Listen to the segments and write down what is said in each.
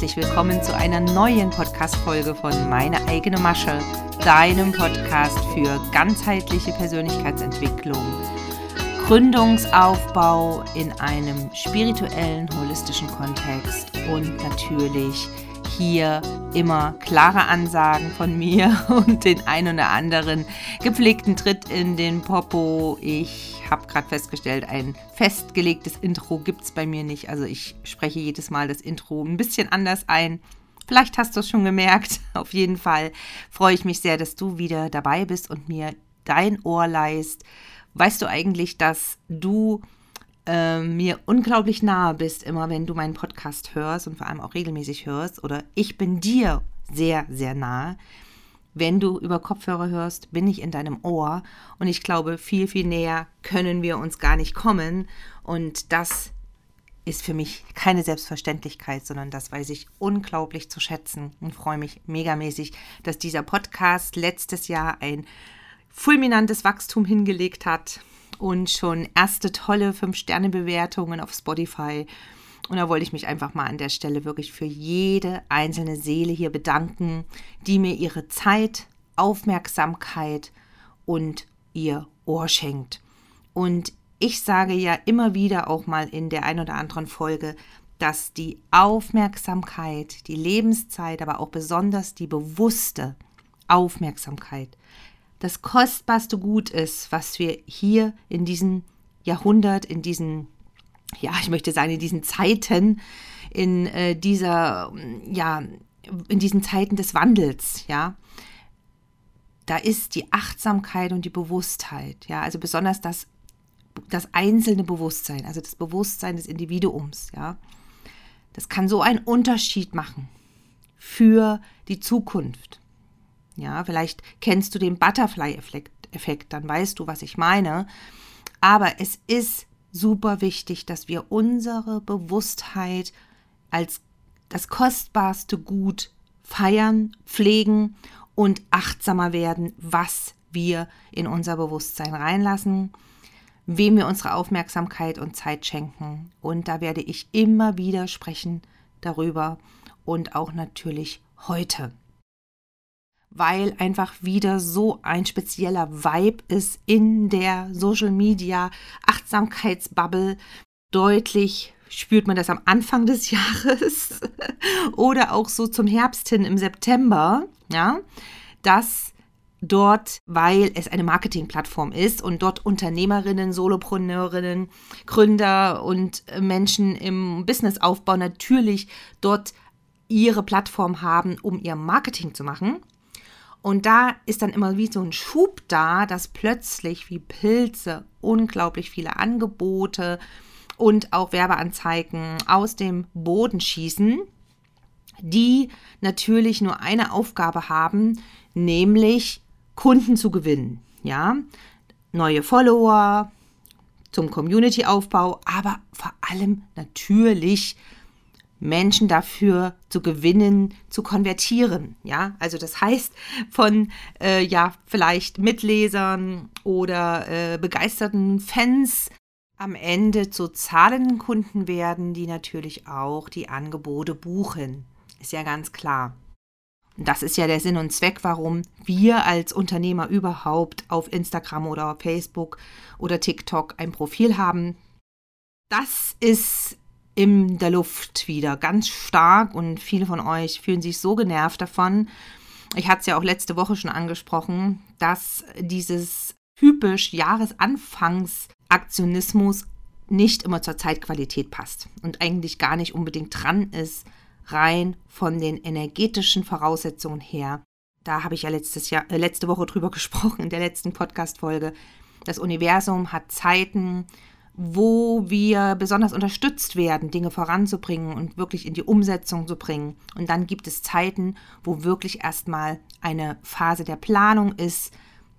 herzlich willkommen zu einer neuen Podcast-Folge von Meine eigene Masche, deinem Podcast für ganzheitliche Persönlichkeitsentwicklung, Gründungsaufbau in einem spirituellen, holistischen Kontext und natürlich hier immer klare Ansagen von mir und den ein oder anderen gepflegten Tritt in den Popo. Ich habe gerade festgestellt, ein festgelegtes Intro gibt es bei mir nicht. Also ich spreche jedes Mal das Intro ein bisschen anders ein. Vielleicht hast du es schon gemerkt. Auf jeden Fall freue ich mich sehr, dass du wieder dabei bist und mir dein Ohr leist. Weißt du eigentlich, dass du äh, mir unglaublich nahe bist, immer wenn du meinen Podcast hörst und vor allem auch regelmäßig hörst. Oder ich bin dir sehr, sehr nahe. Wenn du über Kopfhörer hörst, bin ich in deinem Ohr. Und ich glaube, viel, viel näher können wir uns gar nicht kommen. Und das ist für mich keine Selbstverständlichkeit, sondern das weiß ich unglaublich zu schätzen und freue mich megamäßig, dass dieser Podcast letztes Jahr ein fulminantes Wachstum hingelegt hat und schon erste tolle 5-Sterne-Bewertungen auf Spotify. Und da wollte ich mich einfach mal an der Stelle wirklich für jede einzelne Seele hier bedanken, die mir ihre Zeit, Aufmerksamkeit und ihr Ohr schenkt. Und ich sage ja immer wieder auch mal in der ein oder anderen Folge, dass die Aufmerksamkeit, die Lebenszeit, aber auch besonders die bewusste Aufmerksamkeit das kostbarste Gut ist, was wir hier in diesem Jahrhundert, in diesen, ja, ich möchte sagen, in diesen Zeiten, in äh, dieser, ja, in diesen Zeiten des Wandels, ja, da ist die Achtsamkeit und die Bewusstheit, ja, also besonders das, das einzelne Bewusstsein, also das Bewusstsein des Individuums, ja, das kann so einen Unterschied machen für die Zukunft. Ja, vielleicht kennst du den Butterfly-Effekt, dann weißt du, was ich meine. Aber es ist super wichtig, dass wir unsere Bewusstheit als das kostbarste Gut feiern, pflegen und achtsamer werden, was wir in unser Bewusstsein reinlassen, wem wir unsere Aufmerksamkeit und Zeit schenken. Und da werde ich immer wieder sprechen darüber und auch natürlich heute weil einfach wieder so ein spezieller Vibe ist in der Social Media Achtsamkeitsbubble. Deutlich spürt man das am Anfang des Jahres oder auch so zum Herbst hin im September, ja, dass dort, weil es eine Marketingplattform ist und dort Unternehmerinnen, Solopreneurinnen, Gründer und Menschen im Businessaufbau natürlich dort ihre Plattform haben, um ihr Marketing zu machen. Und da ist dann immer wie so ein Schub da, dass plötzlich wie Pilze unglaublich viele Angebote und auch Werbeanzeigen aus dem Boden schießen, die natürlich nur eine Aufgabe haben, nämlich Kunden zu gewinnen. Ja, neue Follower zum Community-Aufbau, aber vor allem natürlich Menschen dafür zu gewinnen, zu konvertieren. Ja, also das heißt von äh, ja vielleicht Mitlesern oder äh, begeisterten Fans am Ende zu zahlenden Kunden werden, die natürlich auch die Angebote buchen. Ist ja ganz klar. Und das ist ja der Sinn und Zweck, warum wir als Unternehmer überhaupt auf Instagram oder Facebook oder TikTok ein Profil haben. Das ist in der Luft wieder, ganz stark und viele von euch fühlen sich so genervt davon. Ich hatte es ja auch letzte Woche schon angesprochen, dass dieses typisch Jahresanfangsaktionismus nicht immer zur Zeitqualität passt und eigentlich gar nicht unbedingt dran ist, rein von den energetischen Voraussetzungen her. Da habe ich ja letztes Jahr, äh, letzte Woche drüber gesprochen in der letzten Podcast-Folge. Das Universum hat Zeiten, wo wir besonders unterstützt werden, Dinge voranzubringen und wirklich in die Umsetzung zu bringen. Und dann gibt es Zeiten, wo wirklich erstmal eine Phase der Planung ist,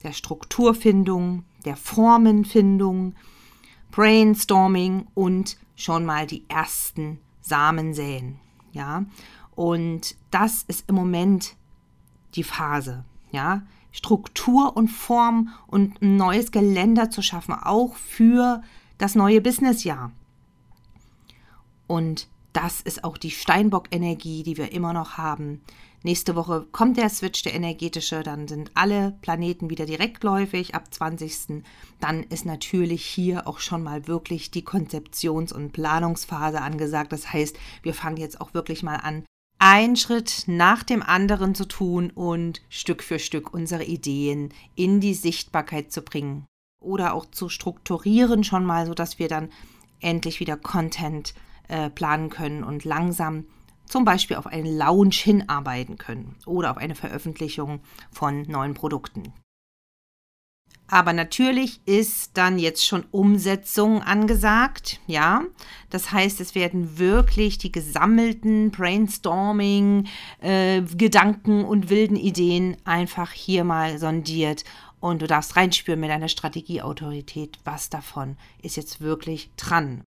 der Strukturfindung, der Formenfindung, Brainstorming und schon mal die ersten Samen säen. Ja, und das ist im Moment die Phase. Ja, Struktur und Form und ein neues Geländer zu schaffen, auch für das neue Businessjahr. Und Das ist auch die Steinbock-Energie, die wir immer noch haben. Nächste Woche kommt der Switch, der energetische, dann sind alle Planeten wieder direktläufig ab 20. Dann ist natürlich hier auch schon mal wirklich die Konzeptions- und Planungsphase angesagt. Das heißt, wir fangen jetzt auch wirklich mal an, einen Schritt nach dem anderen zu tun und Stück für Stück unsere Ideen in die Sichtbarkeit zu bringen oder auch zu strukturieren schon mal, sodass wir dann endlich wieder Content äh, planen können und langsam zum Beispiel auf einen Launch hinarbeiten können oder auf eine Veröffentlichung von neuen Produkten. Aber natürlich ist dann jetzt schon Umsetzung angesagt, ja. Das heißt, es werden wirklich die gesammelten Brainstorming, äh, Gedanken und wilden Ideen einfach hier mal sondiert und du darfst reinspüren mit deiner Strategieautorität, was davon ist jetzt wirklich dran.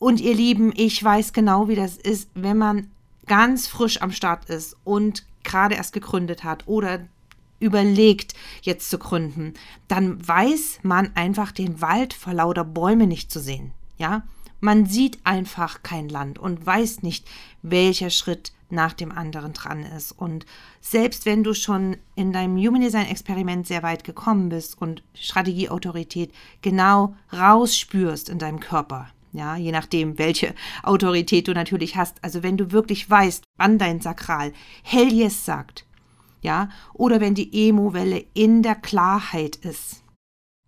Und ihr Lieben, ich weiß genau, wie das ist, wenn man ganz frisch am Start ist und gerade erst gegründet hat oder überlegt, jetzt zu gründen, dann weiß man einfach den Wald vor lauter Bäume nicht zu sehen. Ja, man sieht einfach kein Land und weiß nicht, welcher Schritt nach dem anderen dran ist. Und selbst wenn du schon in deinem Human Design Experiment sehr weit gekommen bist und Strategieautorität genau rausspürst in deinem Körper, ja, je nachdem, welche Autorität du natürlich hast. Also wenn du wirklich weißt, wann dein Sakral Hell Yes sagt, ja, oder wenn die Emo-Welle in der Klarheit ist,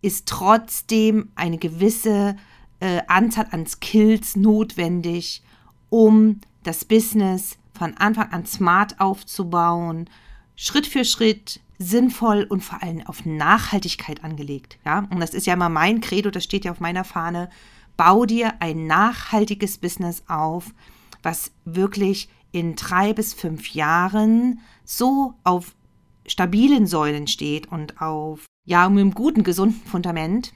ist trotzdem eine gewisse äh, Anzahl an Skills notwendig, um das Business von Anfang an smart aufzubauen, Schritt für Schritt sinnvoll und vor allem auf Nachhaltigkeit angelegt. Ja, und das ist ja immer mein Credo, das steht ja auf meiner Fahne bau dir ein nachhaltiges Business auf, was wirklich in drei bis fünf Jahren so auf stabilen Säulen steht und auf, ja, mit einem guten, gesunden Fundament,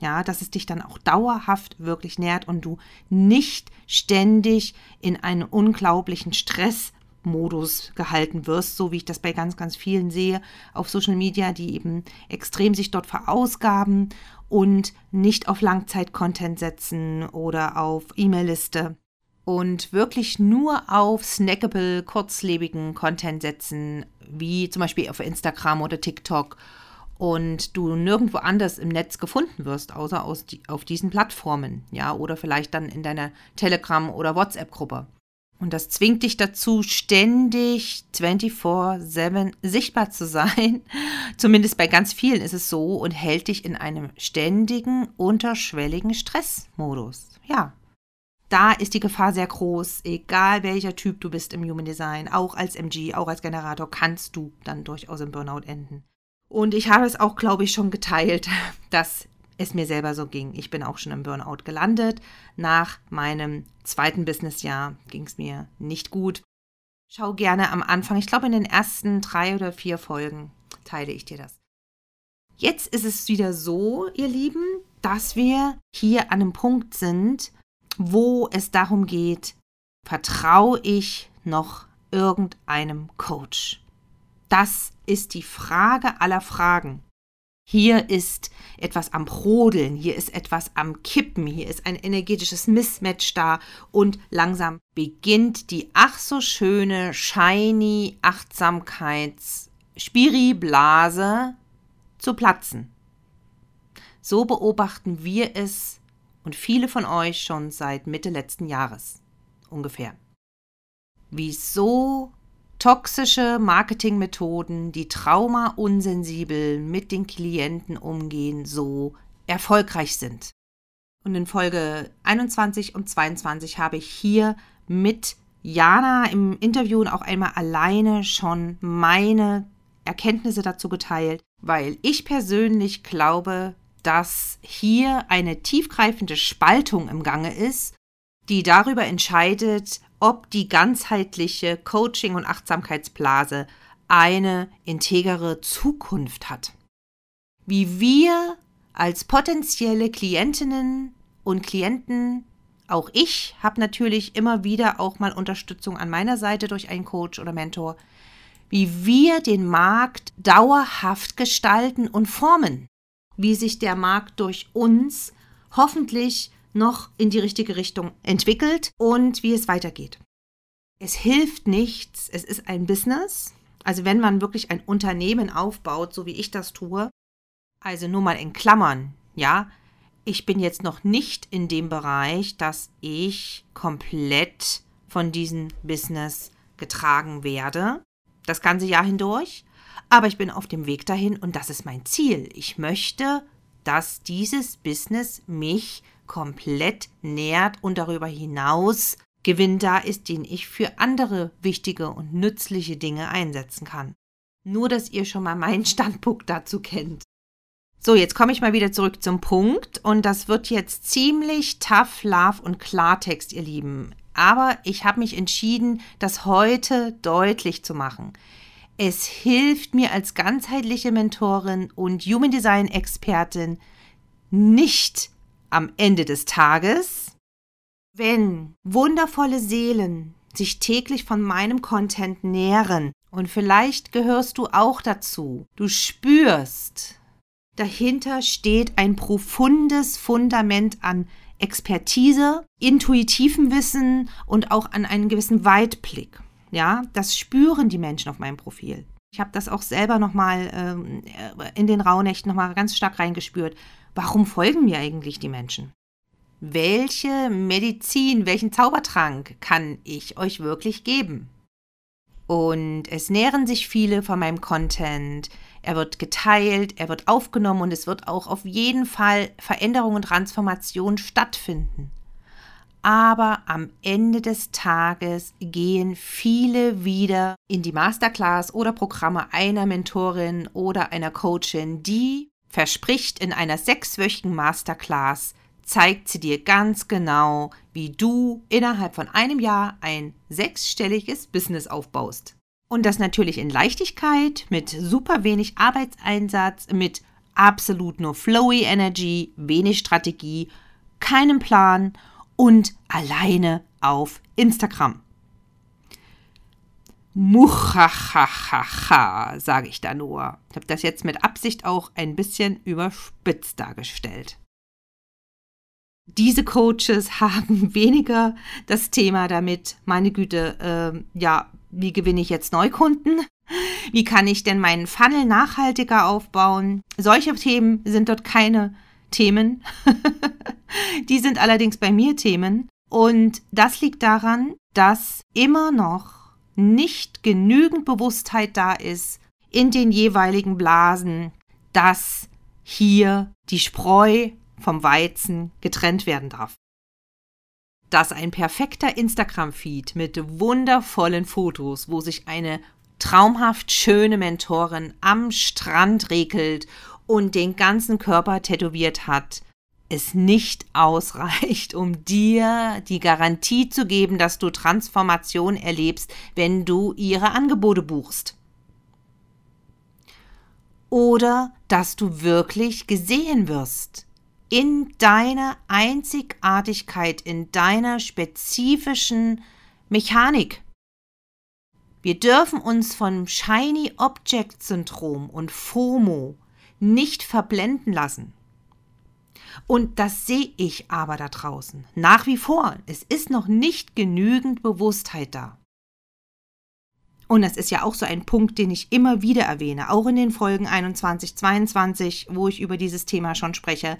ja, dass es dich dann auch dauerhaft wirklich nährt und du nicht ständig in einen unglaublichen Stressmodus gehalten wirst, so wie ich das bei ganz, ganz vielen sehe auf Social Media, die eben extrem sich dort verausgaben und nicht auf Langzeit-Content setzen oder auf E-Mail-Liste und wirklich nur auf snackable, kurzlebigen Content setzen, wie zum Beispiel auf Instagram oder TikTok und du nirgendwo anders im Netz gefunden wirst, außer aus die, auf diesen Plattformen, ja, oder vielleicht dann in deiner Telegram- oder WhatsApp-Gruppe. Und das zwingt dich dazu, ständig 24-7 sichtbar zu sein. Zumindest bei ganz vielen ist es so und hält dich in einem ständigen, unterschwelligen Stressmodus. Ja. Da ist die Gefahr sehr groß, egal welcher Typ du bist im Human Design, auch als MG, auch als Generator, kannst du dann durchaus im Burnout enden. Und ich habe es auch, glaube ich, schon geteilt, dass es mir selber so ging. Ich bin auch schon im Burnout gelandet. Nach meinem zweiten Businessjahr ging es mir nicht gut. Schau gerne am Anfang, ich glaube in den ersten drei oder vier Folgen teile ich dir das. Jetzt ist es wieder so, ihr Lieben, dass wir hier an einem Punkt sind, wo es darum geht, vertraue ich noch irgendeinem Coach? Das ist die Frage aller Fragen. Hier ist etwas am Brodeln, hier ist etwas am Kippen, hier ist ein energetisches Mismatch da und langsam beginnt die ach so schöne, shiny Achtsamkeits-Spiri-Blase zu platzen. So beobachten wir es und viele von euch schon seit Mitte letzten Jahres ungefähr. Wieso toxische Marketingmethoden, die trauma-unsensibel mit den Klienten umgehen, so erfolgreich sind. Und in Folge 21 und 22 habe ich hier mit Jana im Interview und auch einmal alleine schon meine Erkenntnisse dazu geteilt, weil ich persönlich glaube, dass hier eine tiefgreifende Spaltung im Gange ist, die darüber entscheidet, ob die ganzheitliche Coaching- und Achtsamkeitsblase eine integere Zukunft hat. Wie wir als potenzielle Klientinnen und Klienten, auch ich habe natürlich immer wieder auch mal Unterstützung an meiner Seite durch einen Coach oder Mentor, wie wir den Markt dauerhaft gestalten und formen, wie sich der Markt durch uns hoffentlich noch in die richtige Richtung entwickelt und wie es weitergeht. Es hilft nichts, es ist ein Business. Also wenn man wirklich ein Unternehmen aufbaut, so wie ich das tue, also nur mal in Klammern, ja, ich bin jetzt noch nicht in dem Bereich, dass ich komplett von diesem Business getragen werde, das ganze Jahr hindurch. Aber ich bin auf dem Weg dahin und das ist mein Ziel. Ich möchte, dass dieses Business mich komplett nährt und darüber hinaus Gewinn da ist, den ich für andere wichtige und nützliche Dinge einsetzen kann. Nur, dass ihr schon mal meinen Standpunkt dazu kennt. So, jetzt komme ich mal wieder zurück zum Punkt und das wird jetzt ziemlich tough love und Klartext, ihr Lieben. Aber ich habe mich entschieden, das heute deutlich zu machen. Es hilft mir als ganzheitliche Mentorin und Human Design Expertin nicht am Ende des Tages, wenn wundervolle Seelen sich täglich von meinem Content nähren und vielleicht gehörst du auch dazu. Du spürst, dahinter steht ein profundes Fundament an Expertise, intuitivem Wissen und auch an einen gewissen Weitblick. Ja, das spüren die Menschen auf meinem Profil. Ich habe das auch selber nochmal ähm, in den Rauhnächten nochmal ganz stark reingespürt. Warum folgen mir eigentlich die Menschen? Welche Medizin, welchen Zaubertrank kann ich euch wirklich geben? Und es nähren sich viele von meinem Content. Er wird geteilt, er wird aufgenommen und es wird auch auf jeden Fall Veränderung und Transformation stattfinden. Aber am Ende des Tages gehen viele wieder in die Masterclass oder Programme einer Mentorin oder einer Coachin, die verspricht in einer sechswöchigen Masterclass zeigt sie dir ganz genau, wie du innerhalb von einem Jahr ein sechsstelliges Business aufbaust. Und das natürlich in Leichtigkeit, mit super wenig Arbeitseinsatz, mit absolut nur flowy Energy, wenig Strategie, keinem Plan und alleine auf Instagram. Muchachachacha, sage ich da nur. Ich habe das jetzt mit Absicht auch ein bisschen überspitzt dargestellt. Diese Coaches haben weniger das Thema damit, meine Güte, äh, ja, wie gewinne ich jetzt Neukunden? Wie kann ich denn meinen Funnel nachhaltiger aufbauen? Solche Themen sind dort keine Themen. Die sind allerdings bei mir Themen. Und das liegt daran, dass immer noch nicht genügend Bewusstheit da ist in den jeweiligen Blasen, dass hier die Spreu vom Weizen getrennt werden darf. Dass ein perfekter Instagram-Feed mit wundervollen Fotos, wo sich eine traumhaft schöne Mentorin am Strand regelt und den ganzen Körper tätowiert hat, es nicht ausreicht, um dir die Garantie zu geben, dass du Transformation erlebst, wenn du ihre Angebote buchst. Oder dass du wirklich gesehen wirst in deiner Einzigartigkeit, in deiner spezifischen Mechanik. Wir dürfen uns vom Shiny Object Syndrom und FOMO nicht verblenden lassen. Und das sehe ich aber da draußen. Nach wie vor. Es ist noch nicht genügend Bewusstheit da. Und das ist ja auch so ein Punkt, den ich immer wieder erwähne, auch in den Folgen 21, 22, wo ich über dieses Thema schon spreche.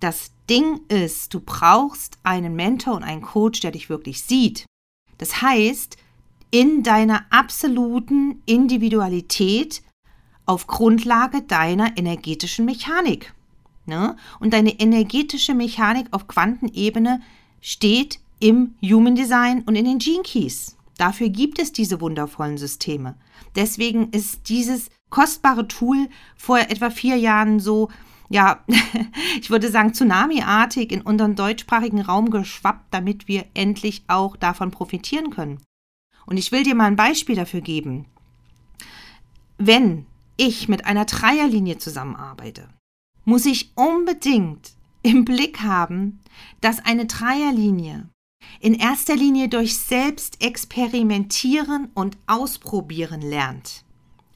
Das Ding ist, du brauchst einen Mentor und einen Coach, der dich wirklich sieht. Das heißt, in deiner absoluten Individualität auf Grundlage deiner energetischen Mechanik. Ne? Und deine energetische Mechanik auf Quantenebene steht im Human Design und in den Gene Keys. Dafür gibt es diese wundervollen Systeme. Deswegen ist dieses kostbare Tool vor etwa vier Jahren so ja, ich würde sagen, tsunamiartig in unseren deutschsprachigen Raum geschwappt, damit wir endlich auch davon profitieren können. Und ich will dir mal ein Beispiel dafür geben. Wenn ich mit einer Dreierlinie zusammenarbeite, muss ich unbedingt im Blick haben, dass eine Dreierlinie in erster Linie durch Selbstexperimentieren und Ausprobieren lernt,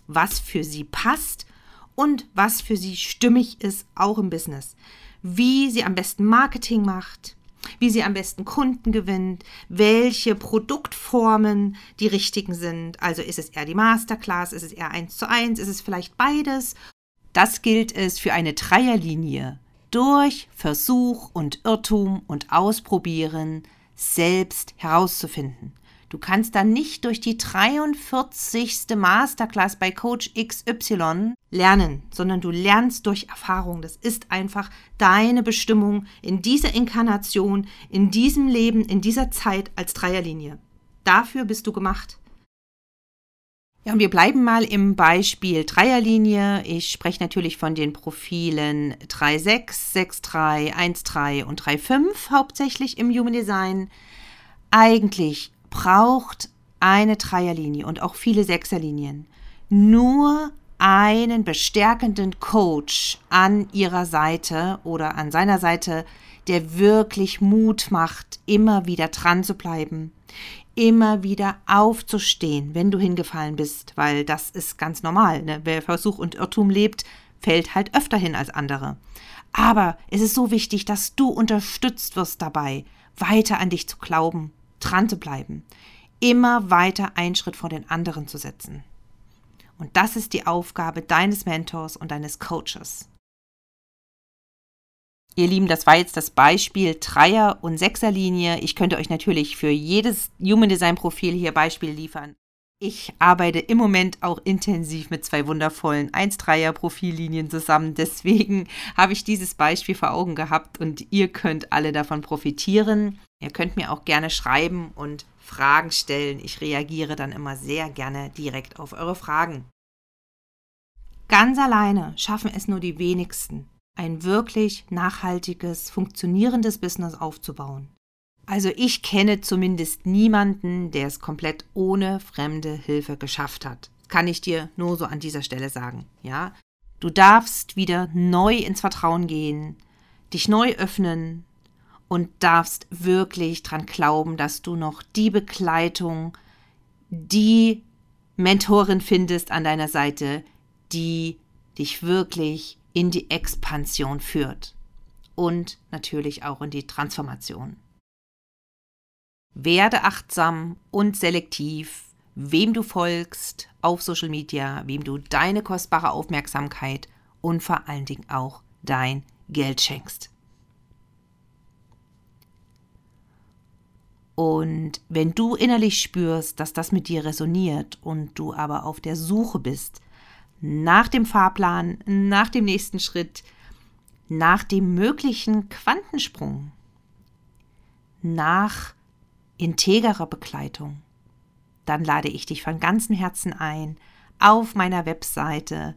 was für sie passt und was für sie stimmig ist, auch im Business. wie sie am besten Marketing macht, wie sie am besten Kunden gewinnt, welche Produktformen die richtigen sind. Also ist es eher die Masterclass, ist es eher eins zu eins, ist es vielleicht beides. Das gilt es für eine Dreierlinie durch Versuch und Irrtum und Ausprobieren selbst herauszufinden. Du kannst dann nicht durch die 43. Masterclass bei Coach XY lernen, sondern du lernst durch Erfahrung. Das ist einfach deine Bestimmung in dieser Inkarnation, in diesem Leben, in dieser Zeit als Dreierlinie. Dafür bist du gemacht. Ja, und wir bleiben mal im Beispiel Dreierlinie. Ich spreche natürlich von den Profilen 3.6, 6.3, 1.3 und 3.5 hauptsächlich im Human Design. Eigentlich braucht eine Dreierlinie und auch viele Sechserlinien nur einen bestärkenden Coach an ihrer Seite oder an seiner Seite, der wirklich Mut macht, immer wieder dran zu bleiben, immer wieder aufzustehen, wenn du hingefallen bist, weil das ist ganz normal. Ne? Wer Versuch und Irrtum lebt, fällt halt öfter hin als andere. Aber es ist so wichtig, dass du unterstützt wirst dabei, weiter an dich zu glauben, dran zu bleiben, immer weiter einen Schritt vor den anderen zu setzen. Und das ist die Aufgabe deines Mentors und deines Coaches. Ihr Lieben, das war jetzt das Beispiel Dreier- und Sechserlinie. Ich könnte euch natürlich für jedes Human Design Profil hier Beispiele liefern. Ich arbeite im Moment auch intensiv mit zwei wundervollen 1-3er-Profillinien zusammen. Deswegen habe ich dieses Beispiel vor Augen gehabt und ihr könnt alle davon profitieren. Ihr könnt mir auch gerne schreiben und Fragen stellen. Ich reagiere dann immer sehr gerne direkt auf eure Fragen. Ganz alleine schaffen es nur die wenigsten, ein wirklich nachhaltiges, funktionierendes Business aufzubauen. Also ich kenne zumindest niemanden, der es komplett ohne fremde Hilfe geschafft hat. Kann ich dir nur so an dieser Stelle sagen, ja? Du darfst wieder neu ins Vertrauen gehen, dich neu öffnen und darfst wirklich dran glauben, dass du noch die Begleitung, die Mentorin findest an deiner Seite, die dich wirklich in die Expansion führt und natürlich auch in die Transformation. Werde achtsam und selektiv, wem du folgst auf Social Media, wem du deine kostbare Aufmerksamkeit und vor allen Dingen auch dein Geld schenkst. Und wenn du innerlich spürst, dass das mit dir resoniert und du aber auf der Suche bist nach dem Fahrplan, nach dem nächsten Schritt, nach dem möglichen Quantensprung, nach integrer Begleitung, dann lade ich dich von ganzem Herzen ein, auf meiner Webseite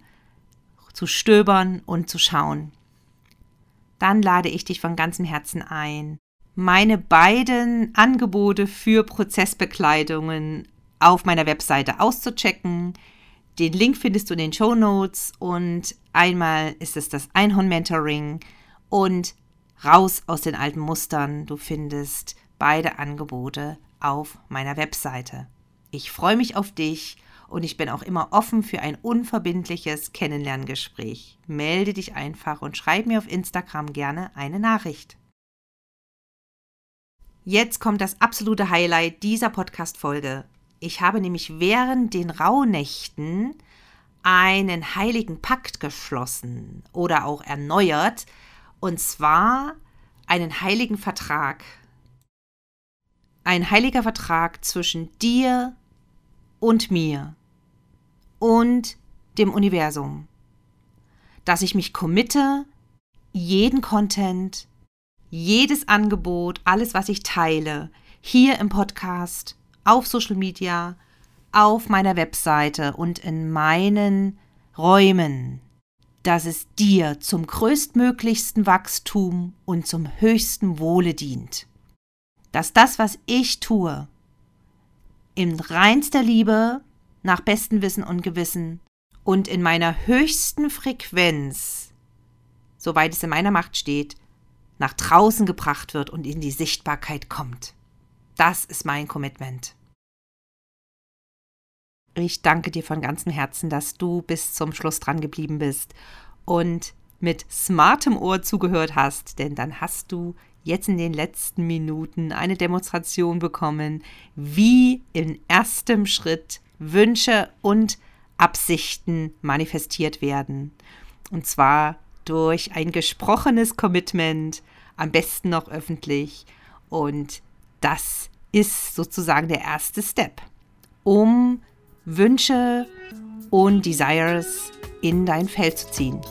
zu stöbern und zu schauen. Dann lade ich dich von ganzem Herzen ein, meine beiden Angebote für Prozessbekleidungen auf meiner Webseite auszuchecken. Den Link findest du in den Show Notes und einmal ist es das Einhorn Mentoring und raus aus den alten Mustern. Du findest beide Angebote auf meiner Webseite. Ich freue mich auf dich und ich bin auch immer offen für ein unverbindliches Kennenlerngespräch. Melde dich einfach und schreib mir auf Instagram gerne eine Nachricht. Jetzt kommt das absolute Highlight dieser Podcast-Folge. Ich habe nämlich während den Rauhnächten einen heiligen Pakt geschlossen oder auch erneuert, und zwar einen heiligen Vertrag ein heiliger Vertrag zwischen dir und mir und dem Universum, dass ich mich committe, jeden Content, jedes Angebot, alles, was ich teile, hier im Podcast, auf Social Media, auf meiner Webseite und in meinen Räumen, dass es dir zum größtmöglichsten Wachstum und zum höchsten Wohle dient dass das, was ich tue, in reinster Liebe, nach bestem Wissen und Gewissen und in meiner höchsten Frequenz, soweit es in meiner Macht steht, nach draußen gebracht wird und in die Sichtbarkeit kommt. Das ist mein Commitment. Ich danke dir von ganzem Herzen, dass du bis zum Schluss dran geblieben bist und mit smartem Ohr zugehört hast, denn dann hast du jetzt in den letzten Minuten eine Demonstration bekommen, wie in erstem Schritt Wünsche und Absichten manifestiert werden. Und zwar durch ein gesprochenes Commitment, am besten noch öffentlich. Und das ist sozusagen der erste Step, um Wünsche und Desires in dein Feld zu ziehen.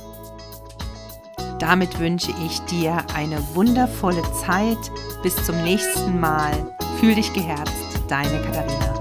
Damit wünsche ich dir eine wundervolle Zeit. Bis zum nächsten Mal. Fühl dich geherzt, deine Katharina.